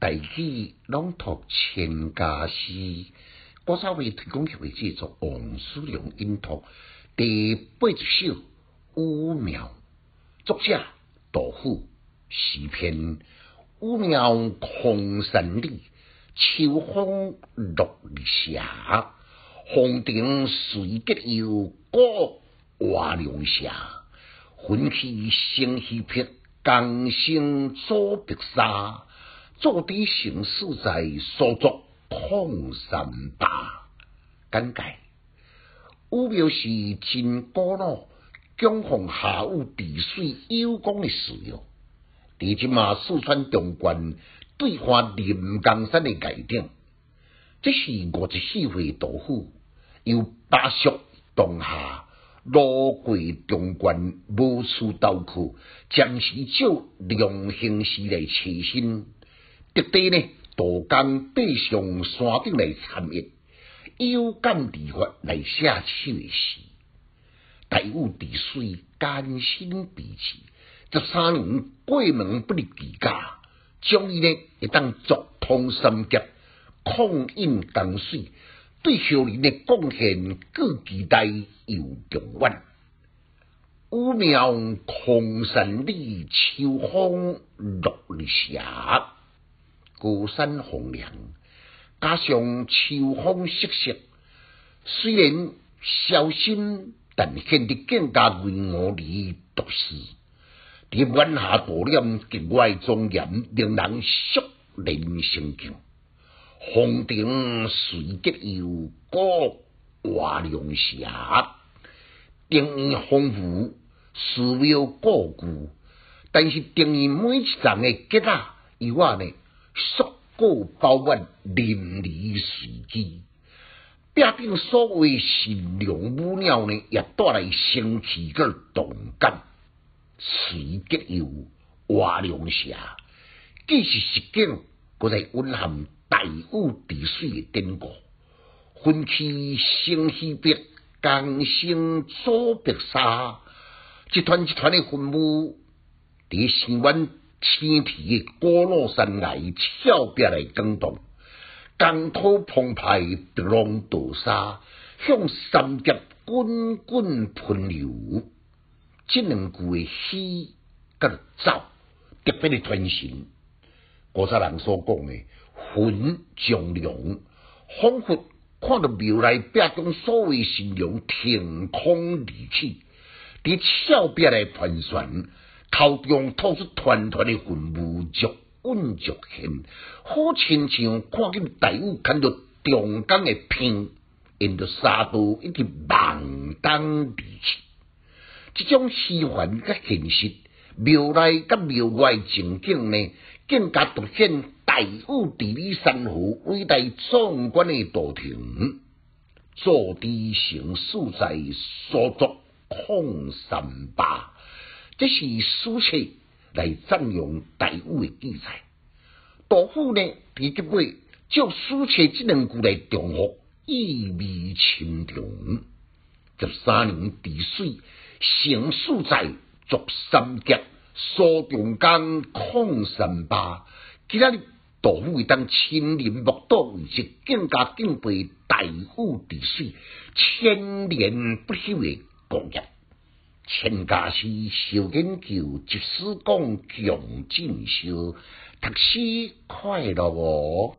大器朗读千家诗，我稍微提供给制作王叔良音读第八十首《乌苗》，作者杜甫，诗篇乌苗空山里，秋风落霞，红顶水结油，过画龙霞，魂气生气魄，江声作白沙。做啲城市在所作空三八，简介。乌苗是真古老，江洪下午治水有功的事哟。伫即马四川中关对花临江山的界定，这是五十四岁杜甫，由巴蜀东下，路过中关，无处投靠，暂时照良兴时来栖身。特地呢，渡江爬上山顶来参阅，有感而发来写首的诗。大雾治水，艰辛彼此，十三年过门不离自家，终于呢一当作通三劫，抗饮江水，对后人的贡献，更期待又重远。乌苗空山里，秋风落日斜。高山红凉，加上秋风瑟瑟，虽然小心，但显得更加巍峨而独视。伫晚霞大脸，格外庄严，令人肃然心敬。红顶水结油，过画龙霞，定义丰富，寺庙古古，但是定义每一层的结啊，以外呢？硕果饱满，淋漓随机。壁顶所谓善良母鸟呢，也带来生气个动感。水结油，画龙霞，既是实景，搁在蕴含大雾治水的典故。分气生气别，江声作白沙，一团一团的云雾，伫山湾。青皮古老山崖，峭壁来更动，江土澎湃，碧浪倒沙，向三峡滚滚喷流。这两句的喜甲走，特别的传神。古早人所讲的魂将龙，仿佛看到庙内壁中所谓神龙腾空而起，伫峭壁来盘旋。头中吐出团团的云雾，逐稳逐现，好亲像看见大雾看到中江的片，沿着沙都一直茫当离去。这种虚幻甲现实，庙内甲庙外情景呢，更加凸显大雾地理山河伟大壮观的图腾。坐地城所在所作空三八。这是书写来赞扬大禹的记载。杜甫呢，伫即尾就书写这两句来重复，意味深长。十三年治水，成数在作三劫，苏中江抗三巴。今日杜甫会当亲临目睹，是更加敬佩大禹治水千年不朽的功业。千家诗，受研究，即使讲强进修，读书快乐哦。